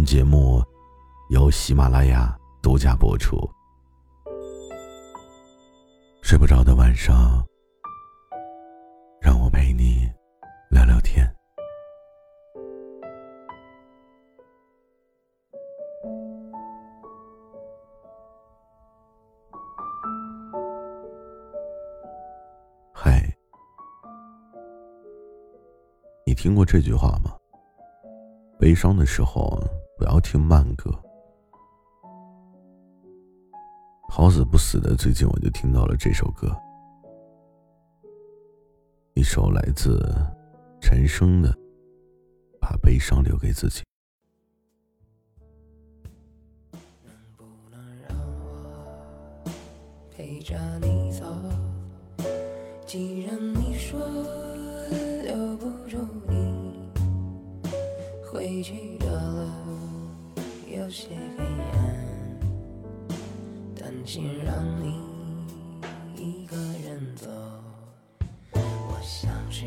本节目由喜马拉雅独家播出。睡不着的晚上，让我陪你聊聊天。嗨，你听过这句话吗？悲伤的时候。不要听慢歌，好死不死的，最近我就听到了这首歌，一首来自陈升的《把悲伤留给自己》。能不能让我陪着你走？既然你说留不住你，回去的。有些黑暗，担心让你一个人走。我想是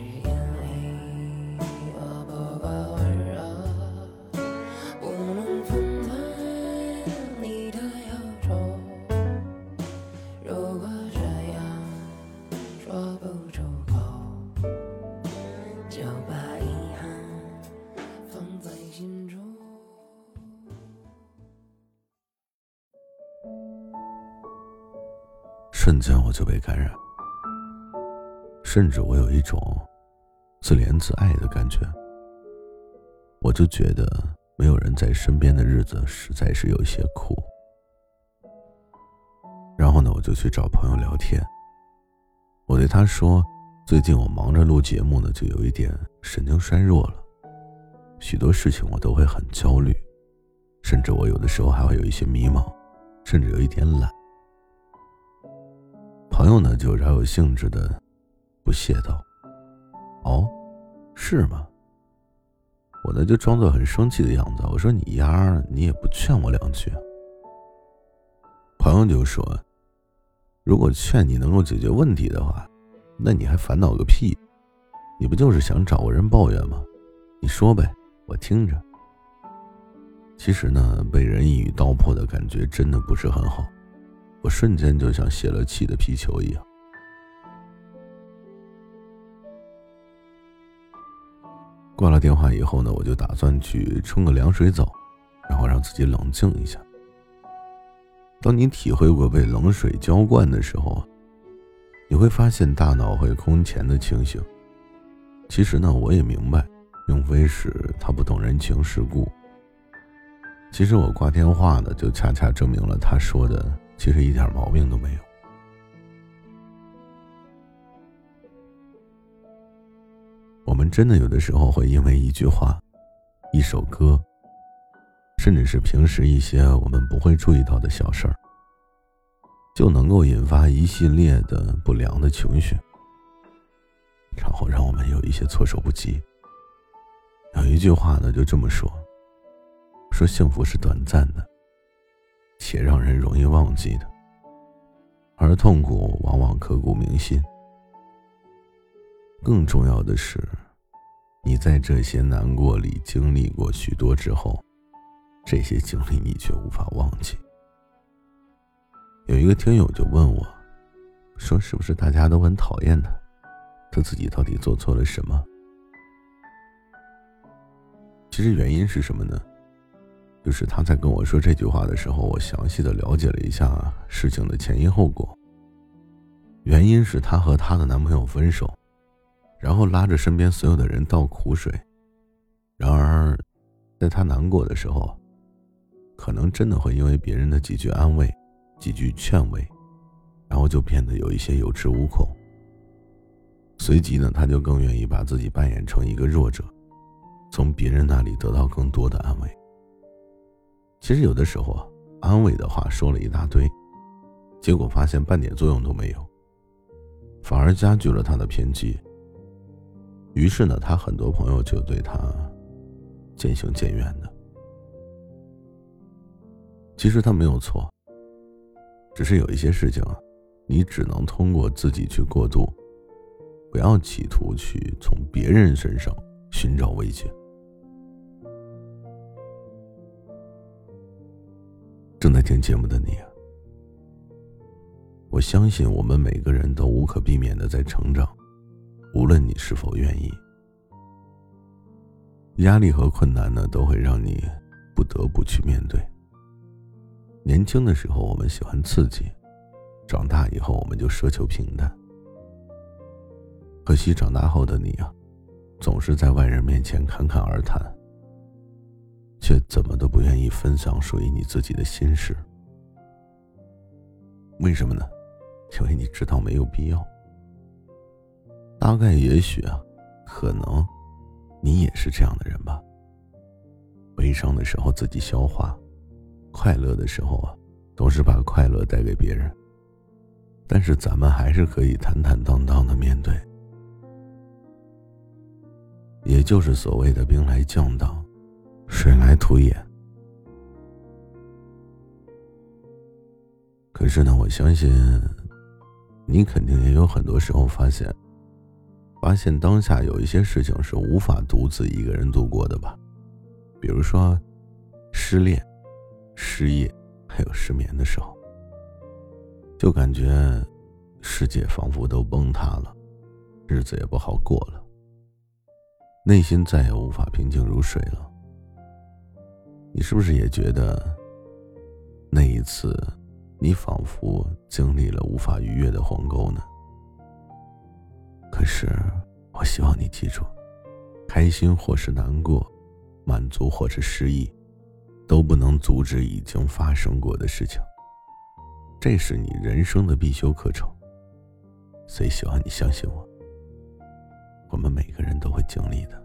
瞬间我就被感染，甚至我有一种自怜自爱的感觉。我就觉得没有人在身边的日子实在是有些苦。然后呢，我就去找朋友聊天。我对他说：“最近我忙着录节目呢，就有一点神经衰弱了，许多事情我都会很焦虑，甚至我有的时候还会有一些迷茫，甚至有一点懒。”朋友呢，就饶有兴致的不屑道：“哦，是吗？”我呢就装作很生气的样子，我说：“你丫，你也不劝我两句。”朋友就说：“如果劝你能够解决问题的话，那你还烦恼个屁？你不就是想找个人抱怨吗？你说呗，我听着。”其实呢，被人一语道破的感觉真的不是很好。我瞬间就像泄了气的皮球一样。挂了电话以后呢，我就打算去冲个凉水澡，然后让自己冷静一下。当你体会过被冷水浇灌的时候，你会发现大脑会空前的清醒。其实呢，我也明白，并非是他不懂人情世故。其实我挂电话呢，就恰恰证明了他说的。其实一点毛病都没有。我们真的有的时候会因为一句话、一首歌，甚至是平时一些我们不会注意到的小事儿，就能够引发一系列的不良的情绪，然后让我们有一些措手不及。有一句话呢，就这么说：说幸福是短暂的。且让人容易忘记的，而痛苦往往刻骨铭心。更重要的是，你在这些难过里经历过许多之后，这些经历你却无法忘记。有一个听友就问我，说：“是不是大家都很讨厌他？他自己到底做错了什么？”其实原因是什么呢？就是他在跟我说这句话的时候，我详细的了解了一下事情的前因后果。原因是她和她的男朋友分手，然后拉着身边所有的人倒苦水。然而，在她难过的时候，可能真的会因为别人的几句安慰、几句劝慰，然后就变得有一些有恃无恐。随即呢，她就更愿意把自己扮演成一个弱者，从别人那里得到更多的安慰。其实有的时候啊，安慰的话说了一大堆，结果发现半点作用都没有，反而加剧了他的偏激。于是呢，他很多朋友就对他渐行渐远的。其实他没有错，只是有一些事情啊，你只能通过自己去过渡，不要企图去从别人身上寻找慰藉。正在听节目的你啊，我相信我们每个人都无可避免的在成长，无论你是否愿意。压力和困难呢，都会让你不得不去面对。年轻的时候我们喜欢刺激，长大以后我们就奢求平淡。可惜长大后的你啊，总是在外人面前侃侃而谈。却怎么都不愿意分享属于你自己的心事，为什么呢？因为你知道没有必要。大概也许啊，可能，你也是这样的人吧。悲伤的时候自己消化，快乐的时候啊，都是把快乐带给别人。但是咱们还是可以坦坦荡荡的面对，也就是所谓的兵来将挡。水来土掩。可是呢，我相信，你肯定也有很多时候发现，发现当下有一些事情是无法独自一个人度过的吧？比如说，失恋、失业，还有失眠的时候，就感觉世界仿佛都崩塌了，日子也不好过了，内心再也无法平静如水了。你是不是也觉得，那一次，你仿佛经历了无法逾越的鸿沟呢？可是，我希望你记住，开心或是难过，满足或是失意，都不能阻止已经发生过的事情。这是你人生的必修课程。所以，希望你相信我，我们每个人都会经历的。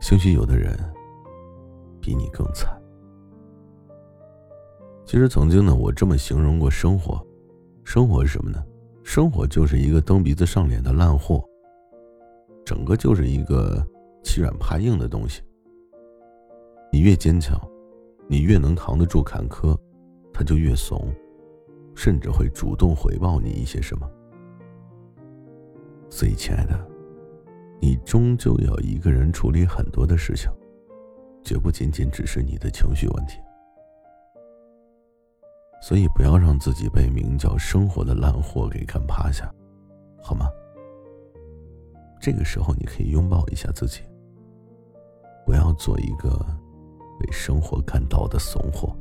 兴许有的人。比你更惨。其实曾经呢，我这么形容过生活：生活是什么呢？生活就是一个蹬鼻子上脸的烂货，整个就是一个欺软怕硬的东西。你越坚强，你越能扛得住坎坷，他就越怂，甚至会主动回报你一些什么。所以，亲爱的，你终究要一个人处理很多的事情。绝不仅仅只是你的情绪问题，所以不要让自己被名叫生活的烂货给干趴下，好吗？这个时候你可以拥抱一下自己，不要做一个被生活干倒的怂货。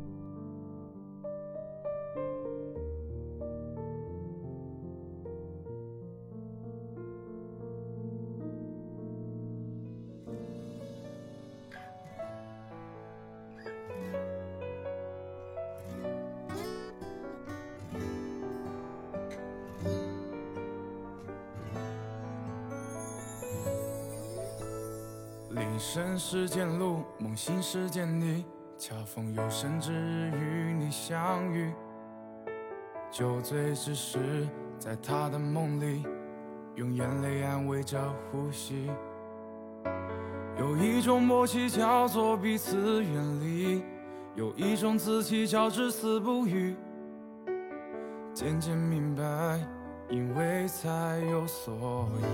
生是间路，梦醒时见你，恰逢有生之日与你相遇。酒醉之时，在他的梦里，用眼泪安慰着呼吸。有一种默契叫做彼此远离，有一种自欺叫至死不渝。渐渐明白，因为才有所以。